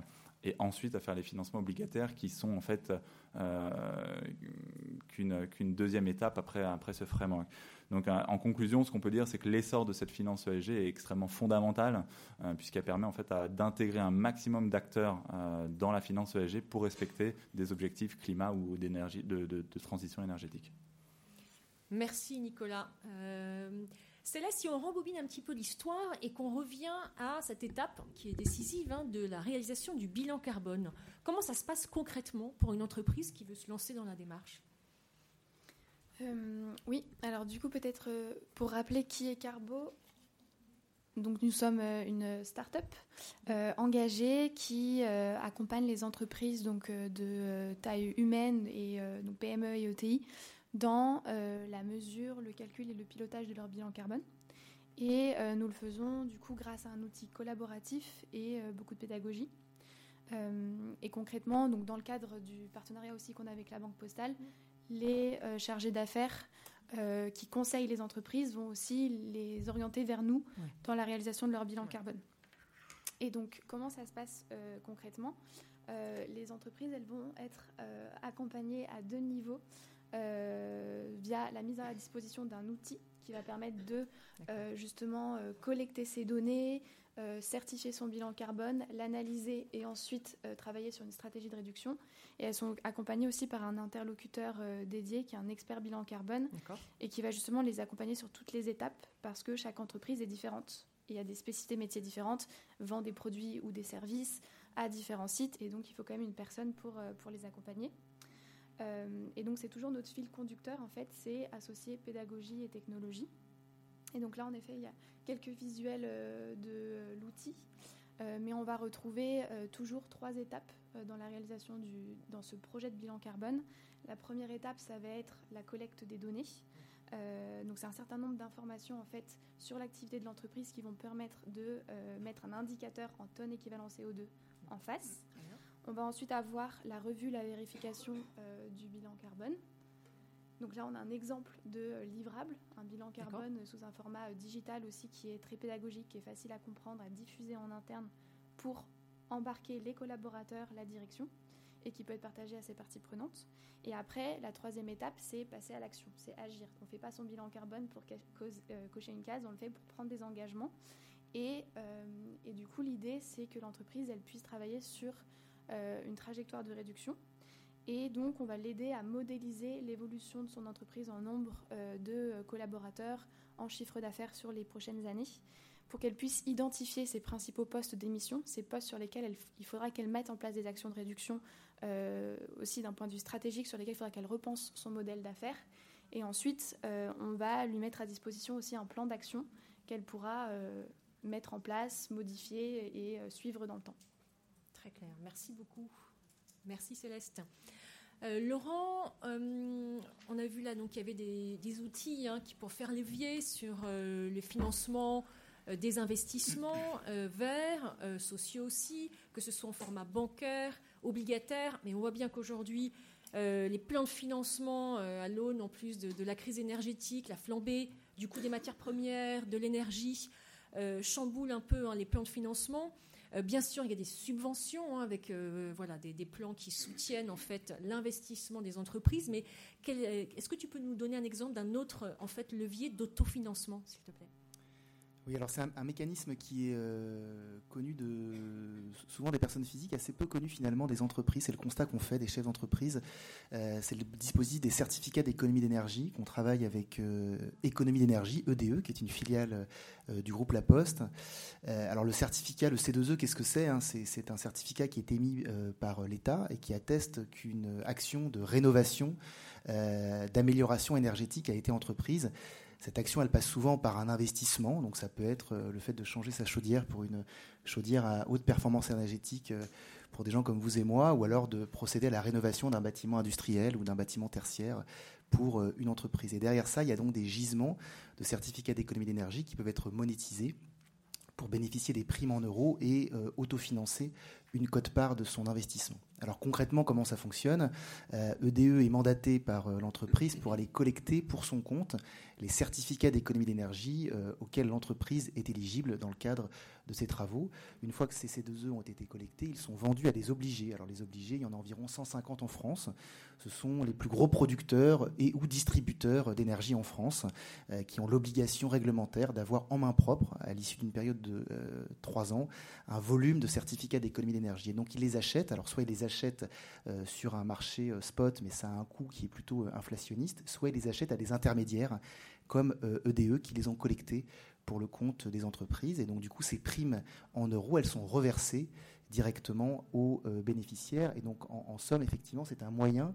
et ensuite à faire les financements obligataires qui sont en fait qu'une deuxième étape après, après ce framework. Donc, en conclusion, ce qu'on peut dire, c'est que l'essor de cette finance ESG est extrêmement fondamental, euh, puisqu'elle permet en fait d'intégrer un maximum d'acteurs euh, dans la finance ESG pour respecter des objectifs climat ou d'énergie, de, transition énergétique. Merci Nicolas. Euh, Céleste, si on rembobine un petit peu l'histoire et qu'on revient à cette étape qui est décisive hein, de la réalisation du bilan carbone, comment ça se passe concrètement pour une entreprise qui veut se lancer dans la démarche? Euh, oui, alors du coup peut-être euh, pour rappeler qui est Carbo, donc nous sommes euh, une start-up engagée qui accompagne les entreprises donc de taille humaine et donc PME et ETI dans la mesure, le calcul et le pilotage de leur bilan carbone. Et nous le faisons du coup grâce à un outil collaboratif et beaucoup de pédagogie. et concrètement, donc dans le cadre du partenariat aussi qu'on a avec la Banque Postale, les euh, chargés d'affaires euh, qui conseillent les entreprises vont aussi les orienter vers nous dans la réalisation de leur bilan carbone. Et donc, comment ça se passe euh, concrètement? Les entreprises, elles vont être accompagnées à deux niveaux via la mise à disposition d'un outil qui va permettre de justement collecter ces données, euh, certifier son bilan carbone, l'analyser et ensuite euh, travailler sur une stratégie de réduction. Et elles sont accompagnées aussi par un interlocuteur euh, dédié qui est un expert bilan carbone et qui va justement les accompagner sur toutes les étapes parce que chaque entreprise est différente. Il y a des spécificités métiers différentes, vend des produits ou des services à différents sites et donc il faut quand même une personne pour, pour les accompagner. Et donc c'est toujours notre fil conducteur en fait, c'est associer pédagogie et technologie. Et donc là, en effet, il y a quelques visuels euh, de l'outil, euh, mais on va retrouver euh, toujours trois étapes dans la réalisation du, dans ce projet de bilan carbone. La première étape, ça va être la collecte des données. donc c'est un certain nombre d'informations en fait sur l'activité de l'entreprise qui vont permettre de mettre un indicateur en tonnes équivalent CO2 en face. On va ensuite avoir la revue, la vérification du bilan carbone. Donc là, on a un exemple de euh, livrable, un bilan carbone sous un format euh, digital aussi qui est très pédagogique, qui est facile à comprendre, à diffuser en interne pour embarquer les collaborateurs, la direction, et qui peut être partagé à ses parties prenantes. Et après, la troisième étape, c'est passer à l'action, c'est agir. On ne fait pas son bilan carbone pour euh, cocher une case, on le fait pour prendre des engagements. Et, et du coup, l'idée, c'est que l'entreprise, elle puisse travailler sur une trajectoire de réduction et donc, on va l'aider à modéliser l'évolution de son entreprise en nombre euh, de collaborateurs, en chiffre d'affaires sur les prochaines années, pour qu'elle puisse identifier ses principaux postes d'émission, ces postes sur lesquels il faudra qu'elle mette en place des actions de réduction, euh, aussi d'un point de vue stratégique, sur lesquels il faudra qu'elle repense son modèle d'affaires. Et ensuite, euh, on va lui mettre à disposition aussi un plan d'action qu'elle pourra mettre en place, modifier et suivre dans le temps. Merci beaucoup. Merci Céleste. Euh, Laurent, euh, on a vu là donc il y avait des, outils hein, pour faire levier sur euh, le financement des investissements verts, sociaux aussi, que ce soit en format bancaire, obligataire, mais on voit bien qu'aujourd'hui les plans de financement à l'aune en plus de, la crise énergétique, la flambée du coût des matières premières, de l'énergie, chamboulent un peu hein, les plans de financement. Bien sûr, il y a des subventions hein, avec voilà, des, des, plans qui soutiennent en fait l'investissement des entreprises. Mais est-ce que tu peux nous donner un exemple d'un autre en fait, levier d'autofinancement, s'il te plaît? Oui, alors c'est un, mécanisme qui est euh, connu de souvent des personnes physiques, assez peu connu finalement des entreprises. C'est le constat qu'on fait des chefs d'entreprise. Euh, c'est le dispositif des certificats d'économie d'énergie qu'on travaille avec euh, Économie d'énergie, EDE, qui est une filiale du groupe La Poste. alors le certificat, le C2E, qu'est-ce que c'est hein? C'est un certificat qui est émis par l'État et qui atteste qu'une action de rénovation, d'amélioration énergétique a été entreprise. Cette action, elle passe souvent par un investissement. Donc, ça peut être euh, le fait de changer sa chaudière pour une chaudière à haute performance énergétique euh, pour des gens comme vous et moi, ou alors de procéder à la rénovation d'un bâtiment industriel ou d'un bâtiment tertiaire pour euh, une entreprise. Et derrière ça, il y a donc des gisements de certificats d'économie d'énergie qui peuvent être monétisés pour bénéficier des primes en euros et autofinancer une cote-part de son investissement. Alors concrètement, comment ça fonctionne EDE e est mandaté par l'entreprise pour aller collecter pour son compte les certificats d'économie d'énergie euh, auxquels l'entreprise est éligible dans le cadre de ses travaux. Une fois que ces C2E ont été collectés, ils sont vendus à des obligés. Alors les obligés, il y en a environ 150 en France. Ce sont les plus gros producteurs et ou distributeurs d'énergie en France euh, qui ont l'obligation réglementaire d'avoir en main propre, à l'issue d'une période de euh, trois ans, un volume de certificats d'économie d'énergie. Et donc ils les achètent. Alors soit ils les achètent sur un marché spot, mais ça a un coût qui est plutôt inflationniste, soit ils les achètent à des intermédiaires comme EDE euh, e qui les ont collectés pour le compte des entreprises. Et donc, du coup, ces primes en euros, elles sont reversées directement aux euh, bénéficiaires. Et donc, en, somme, effectivement, c'est un moyen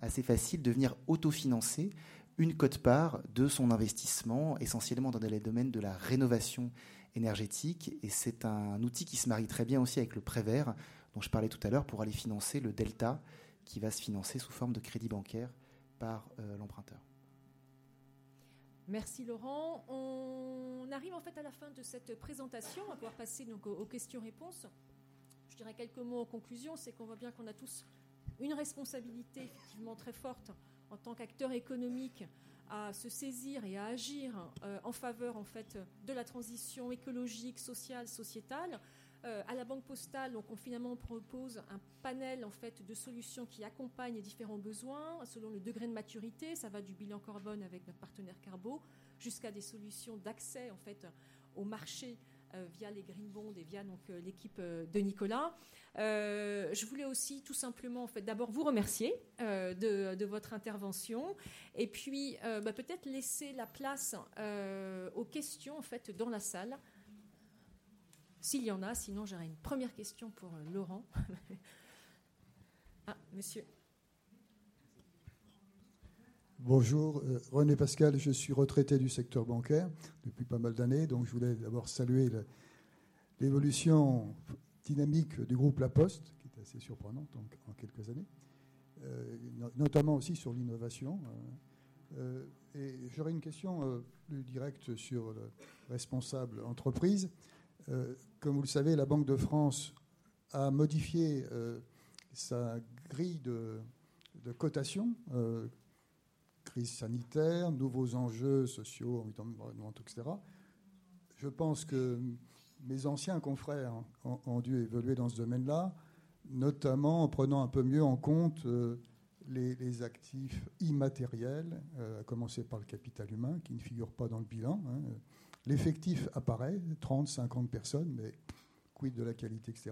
assez facile de venir autofinancer une cote-part de son investissement, essentiellement dans les domaines de la rénovation énergétique. Et c'est un outil qui se marie très bien aussi avec le Prévert, dont je parlais tout à l'heure, pour aller financer le delta qui va se financer sous forme de crédit bancaire par euh, l'emprunteur. Merci Laurent. On arrive en fait à la fin de cette présentation. On va pouvoir passer donc aux questions-réponses. Je dirais quelques mots en conclusion. C'est qu'on voit bien qu'on a tous une responsabilité effectivement très forte en tant qu'acteur économique à se saisir et à agir euh, en faveur en fait de la transition écologique, sociale, sociétale. Euh, à la Banque Postale, on finalement propose un panel en fait de solutions qui accompagnent les différents besoins selon le degré de maturité. Ça va du bilan carbone avec notre partenaire Carbo jusqu'à des solutions d'accès en fait au marché via les green bonds et via donc euh, l'équipe de Nicolas. je voulais aussi tout simplement en fait d'abord vous remercier de, votre intervention et puis bah, peut-être laisser la place aux questions en fait dans la salle. S'il y en a, sinon j'aurais une première question pour euh, Laurent. ah, monsieur. Bonjour, euh, René Pascal, je suis retraité du secteur bancaire depuis pas mal d'années, donc je voulais d'abord saluer l'évolution dynamique du groupe La Poste, qui est assez surprenante en, quelques années, euh, notamment aussi sur l'innovation. et j'aurais une question plus directe sur le responsable entreprise. Euh, comme vous le savez, la Banque de France a modifié euh, sa grille de, cotation, euh, crise sanitaire, nouveaux enjeux sociaux, environnementaux, etc. Je pense que mes anciens confrères ont, dû évoluer dans ce domaine-là, notamment en prenant un peu mieux en compte les, actifs immatériels, à commencer par le capital humain, qui ne figure pas dans le bilan. Hein, L'effectif apparaît, 30, 50 personnes, mais quid de la qualité, etc.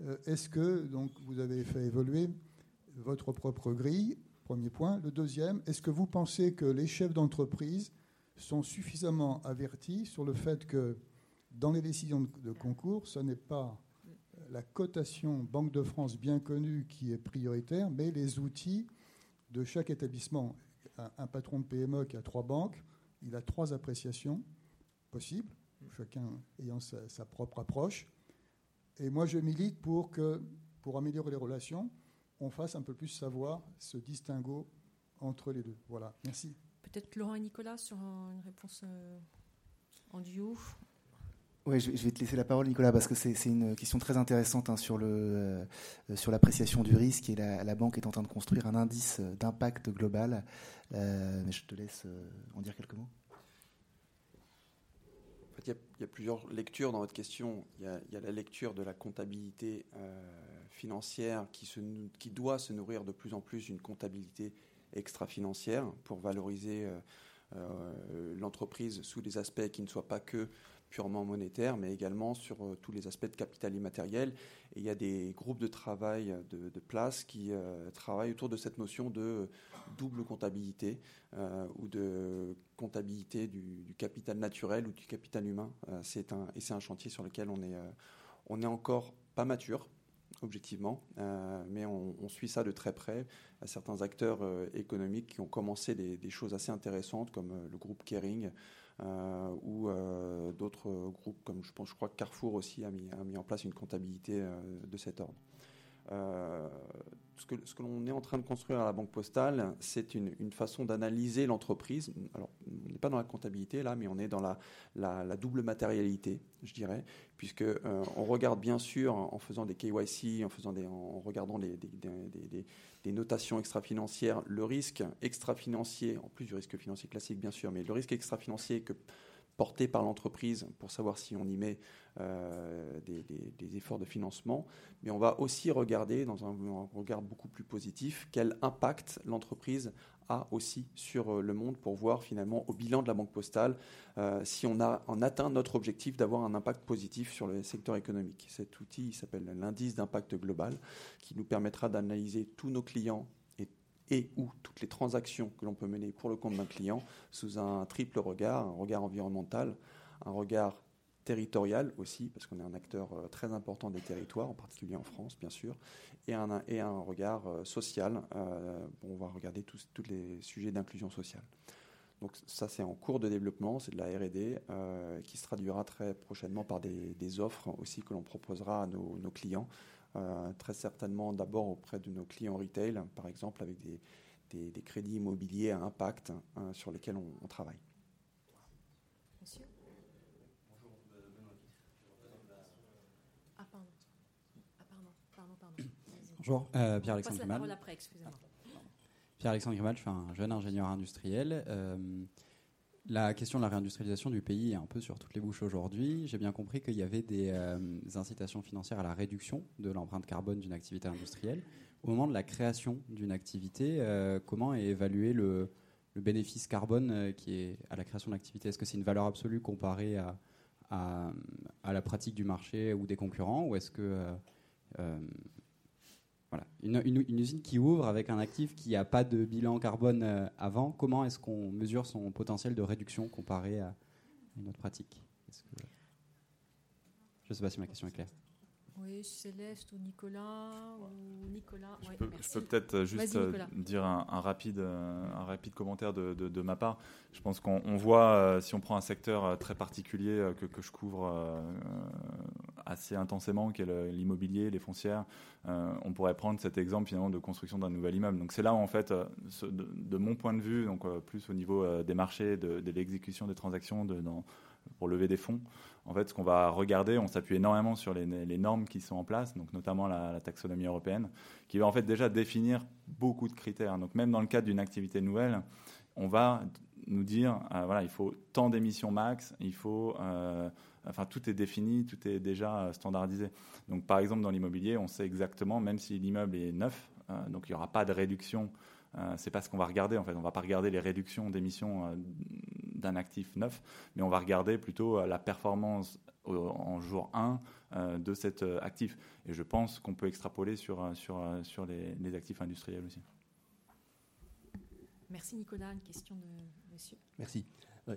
Euh, est-ce que donc, vous avez fait évoluer votre propre grille Premier point. Le deuxième, est-ce que vous pensez que les chefs d'entreprise sont suffisamment avertis sur le fait que dans les décisions de concours, ce n'est pas la cotation Banque de France bien connue qui est prioritaire, mais les outils de chaque établissement? Un, patron de PME qui a trois banques, il a trois appréciations possible, chacun ayant sa, propre approche. Et moi, je milite pour que, pour améliorer les relations, on fasse un peu plus savoir ce distinguo entre les deux. Voilà, merci. Peut-être Laurent et Nicolas sur une réponse euh, en duo. Oui, je vais te laisser la parole, Nicolas, parce que c'est une question très intéressante hein, sur euh, sur l'appréciation du risque et la, banque est en train de construire un indice d'impact global. Euh, mais je te laisse en dire quelques mots. il, y a, plusieurs lectures dans votre question. Il y a, la lecture de la comptabilité financière qui, se, qui doit se nourrir de plus en plus d'une comptabilité extra-financière pour valoriser l'entreprise sous des aspects qui ne soient pas que purement monétaire, mais également sur euh, tous les aspects de capital immatériel. Et il y a des groupes de travail de, place qui euh, travaillent autour de cette notion de double comptabilité euh, ou de comptabilité du, capital naturel ou du capital humain. c'est un, et c'est un chantier sur lequel on est, on est encore pas mature objectivement, mais on, suit ça de très près. Certains acteurs économiques qui ont commencé des, choses assez intéressantes, comme le groupe Kering, euh, ou euh, d'autres groupes, comme je pense, je crois que Carrefour aussi a mis, en place une comptabilité euh, de cet ordre. Ce que, ce que l'on est en train de construire à la Banque Postale, c'est une, façon d'analyser l'entreprise. Alors, on n'est pas dans la comptabilité là, mais on est dans la, la, double matérialité, je dirais, puisque on regarde bien sûr en faisant des KYC, en faisant des, en regardant des, des notations extra-financières, le risque extra-financier, en plus du risque financier classique bien sûr, mais le risque extra-financier que porté par l'entreprise pour savoir si on y met euh, des, efforts de financement, mais on va aussi regarder, dans un, regard beaucoup plus positif, quel impact l'entreprise a aussi sur euh, le monde pour voir finalement au bilan de la banque postale euh, si on a atteint notre objectif d'avoir un impact positif sur le secteur économique. Cet outil s'appelle l'indice d'impact global qui nous permettra d'analyser tous nos clients et, ou toutes les transactions que l'on peut mener pour le compte d'un client sous un triple regard, un regard environnemental, un regard territorial aussi, parce qu'on est un acteur euh, très important des territoires, en particulier en France, bien sûr, et un, et un regard euh, social. Euh, on va regarder tous, les sujets d'inclusion sociale. Donc ça, c'est en cours de développement, c'est de la R&D qui se traduira très prochainement par des, offres aussi que l'on proposera à nos, clients, très certainement d'abord auprès de nos clients retail, par exemple avec des, des, crédits immobiliers à impact sur lesquels on, on travaille. Monsieur? Bonjour, euh, Pierre-Alexandre Grimal. Pierre-Alexandre Grimal, je suis un jeune ingénieur industriel. Euh, la question de la réindustrialisation du pays est un peu sur toutes les bouches aujourd'hui. J'ai bien compris qu'il y avait des, euh, incitations financières à la réduction de l'empreinte carbone d'une activité industrielle. Au moment de la création d'une activité, comment est évalué le, bénéfice carbone qui est à la création de l'activité Est-ce que c'est une valeur absolue comparée à, la pratique du marché ou des concurrents? Une, usine qui ouvre avec un actif qui n'a pas de bilan carbone euh, avant, comment est-ce qu'on mesure son potentiel de réduction comparé à une autre pratique? Je ne sais pas si ma question est claire. Oui, Céleste ou Nicolas. Ou Nicolas. Je peux, peut-être euh, juste euh, dire un, rapide, un rapide commentaire de, de, ma part. Je pense qu'on voit, si on prend un secteur très particulier que, que je couvre assez intensément, qui est l'immobilier, les foncières, on pourrait prendre cet exemple finalement de construction d'un nouvel immeuble. Donc c'est là où en fait, de, de, mon point de vue, donc plus au niveau des marchés, de, l'exécution des transactions, de, pour lever des fonds. En fait, ce qu'on va regarder, on s'appuie énormément sur les, normes qui sont en place, donc notamment la, taxonomie européenne, qui va en fait déjà définir beaucoup de critères. Donc même dans le cadre d'une activité nouvelle, on va nous dire, euh, voilà, il faut tant d'émissions max, il faut, euh, enfin tout est défini, tout est déjà standardisé. Donc par exemple dans l'immobilier, on sait exactement, même si l'immeuble est neuf, euh, donc il n'y aura pas de réduction euh, c'est pas ce qu'on va regarder en fait. On va pas regarder les réductions d'émissions euh, d'un actif neuf, mais on va regarder plutôt euh, la performance en jour 1 de cet actif. Et je pense qu'on peut extrapoler sur, sur, sur les, actifs industriels aussi. Merci Nicolas. Une question de monsieur. Merci.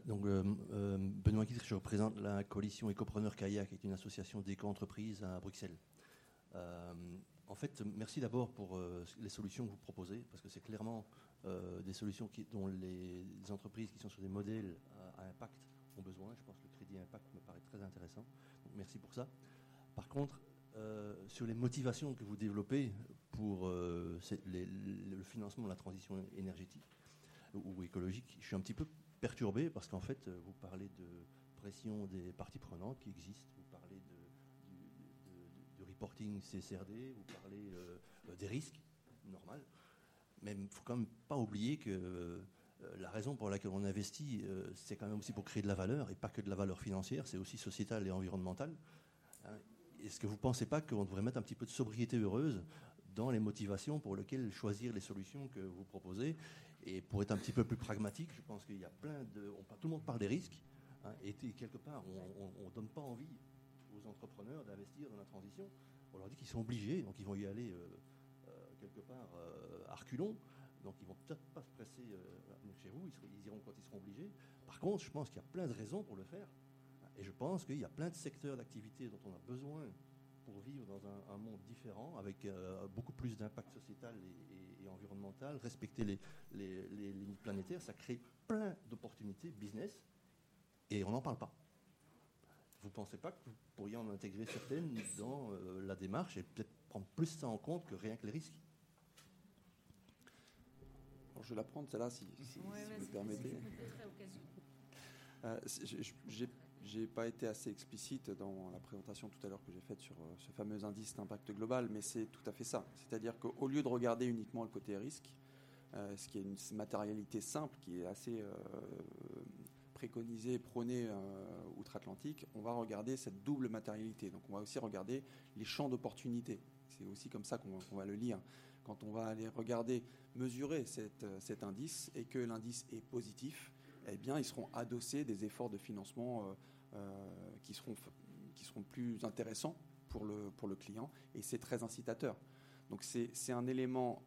Donc, Benoît Kitre, je représente la coalition Écopreneur Kayak, qui est une association d'éco-entreprises à Bruxelles. En fait, merci d'abord pour euh, les solutions que vous proposez, parce que c'est clairement euh, des solutions dont les, entreprises qui sont sur des modèles à, impact ont besoin. Je pense que le crédit impact me paraît très intéressant. Merci pour ça. Par contre, euh, sur les motivations que vous développez pour le financement de la transition énergétique ou écologique, je suis un petit peu perturbé parce qu'en fait, vous parlez de pression des parties prenantes qui existent reporting CSRD, vous parlez euh, des risques, normal. Mais il ne faut quand même pas oublier que euh, la, raison pour laquelle on investit, c'est quand même aussi pour créer de la valeur, et pas que de la valeur financière, c'est aussi sociétale et environnementale. Hein, est-ce que vous ne pensez pas qu'on devrait mettre un petit peu de sobriété heureuse dans les motivations pour lesquelles choisir les solutions que vous proposez Et pour être un petit peu plus pragmatique, je pense qu'il y a plein de... Tout le monde parle des risques, hein, et quelque part, on ne donne pas envie aux entrepreneurs d'investir dans la transition. On leur dit qu'ils sont obligés, donc ils vont y aller euh, euh, quelque part euh, à reculons. Donc ils vont peut-être pas se presser chez vous, ils, iront quand ils seront obligés. Par contre, je pense qu'il y a plein de raisons pour le faire. Et je pense qu'il y a plein de secteurs d'activité dont on a besoin pour vivre dans un, monde différent, avec beaucoup plus d'impact sociétal et, environnemental, respecter les, les, les, limites planétaires, ça crée plein d'opportunités business, et on n'en parle pas. Vous ne pensez pas que vous pourriez en intégrer certaines dans euh, la démarche et peut-être prendre plus ça en compte que rien que les risques? Je vais la prendre, celle-là, si, vous me permettez. Euh, je n'ai pas été assez explicite dans la présentation tout à l'heure que j'ai faite sur euh, ce fameux indice d'impact global, mais c'est tout à fait ça. C'est-à-dire qu'au lieu de regarder uniquement le côté risque, ce qui est une matérialité simple, qui est assez préconisé, prôné euh, outre-Atlantique, on va regarder cette double matérialité. Donc on va aussi regarder les champs d'opportunité. C'est aussi comme ça qu'on va le lire. Quand on va aller regarder, mesurer euh, cet indice et que l'indice est positif, eh bien, ils seront adossés des efforts de financement euh, qui, seront, qui seront plus intéressants pour le, pour le client et c'est très incitateur. Donc c'est un élément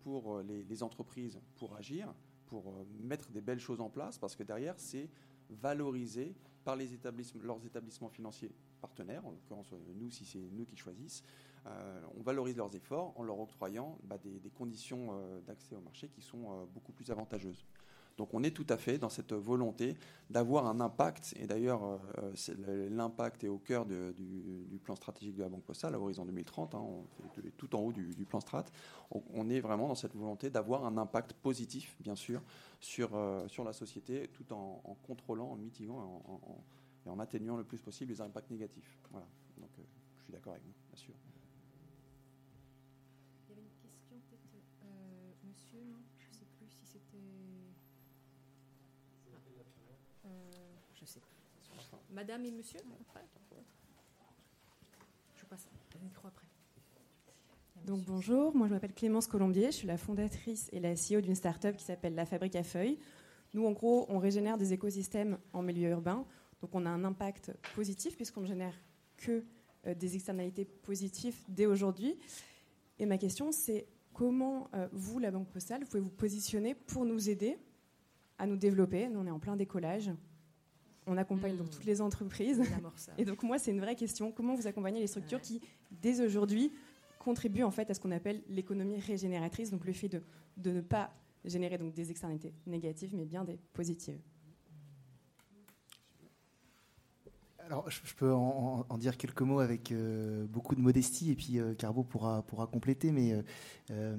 pour les, entreprises pour agir, pour euh, mettre des belles choses en place, parce que derrière, c'est valorisé par les établissements, leurs établissements financiers partenaires, en l'occurrence euh, nous, si c'est nous qui choisissent, euh, on valorise leurs efforts en leur octroyant bah, des, conditions d'accès au marché qui sont beaucoup plus avantageuses. Donc on est tout à fait dans cette volonté d'avoir un impact, et d'ailleurs euh, l'impact est au cœur du, plan stratégique de la Banque Postale à horizon 2030, hein, tout en haut du, plan strat. On, est vraiment dans cette volonté d'avoir un impact positif, bien sûr, sur, euh, la société, tout en, contrôlant, en mitiguant et en, atténuant le plus possible les impacts négatifs. Voilà. Donc euh, je suis d'accord avec vous, Madame et monsieur Je passe le micro après. Donc bonjour, moi je m'appelle Clémence Colombier, je suis la fondatrice et la CEO d'une start-up qui s'appelle La Fabrique à Feuilles. Nous en gros, on régénère des écosystèmes en milieu urbain, donc on a un impact positif puisqu'on ne génère que euh, des externalités positives dès aujourd'hui. Et ma question c'est comment euh, vous, la Banque Postale, pouvez vous positionner pour nous aider à nous développer? Nous on est en plein décollage, on accompagne donc hmm. toutes les entreprises. Et donc moi, c'est une vraie question. Comment vous accompagnez les structures qui, dès aujourd'hui, contribuent en fait à ce qu'on appelle l'économie régénératrice, donc le fait de, ne pas générer donc des externalités négatives, mais bien des positives. Alors, je, peux en, dire quelques mots avec euh, beaucoup de modestie, et puis euh, Carbo pourra, pourra compléter, mais euh,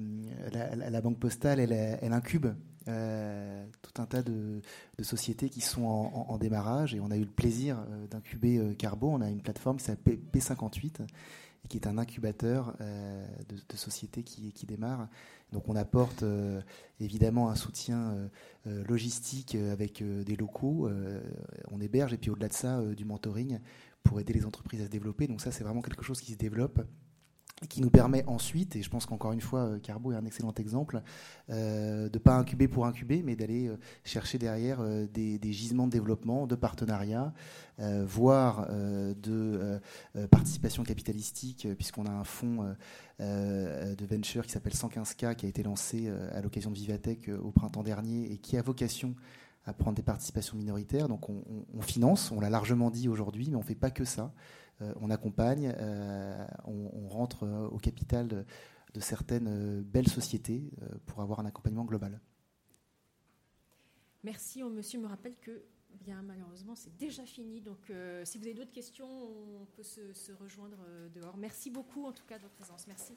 la, Banque Postale, elle, incube tout un tas de, sociétés qui sont en, démarrage et on a eu le plaisir d'incuber Carbo. On a une plateforme qui s'appelle P58 et qui est un incubateur de, sociétés qui, qui démarrent. Donc on apporte évidemment un soutien logistique avec des locaux, on héberge et puis au-delà de ça du mentoring pour aider les entreprises à se développer. Donc ça c'est vraiment quelque chose qui se développe qui nous permet ensuite, et je pense qu'encore une fois, euh, Carbo est un excellent exemple, euh, de pas incuber pour incuber, mais d'aller euh, chercher derrière des, gisements de développement, de partenariat, voire de participation capitalistique, puisqu'on a un fonds de venture qui s'appelle 115K, qui a été lancé à l'occasion de Vivatech au printemps dernier, et qui a vocation à prendre des participations minoritaires. Donc on, on finance, on l'a largement dit aujourd'hui, mais on ne fait pas que ça. Euh, on accompagne, euh, on, rentre euh, au capital de, certaines belles sociétés pour avoir un accompagnement global. Merci. Monsieur me rappelle que bien malheureusement c'est déjà fini. Donc si vous avez d'autres questions, on peut se rejoindre dehors. Merci beaucoup en tout cas de votre présence. Merci.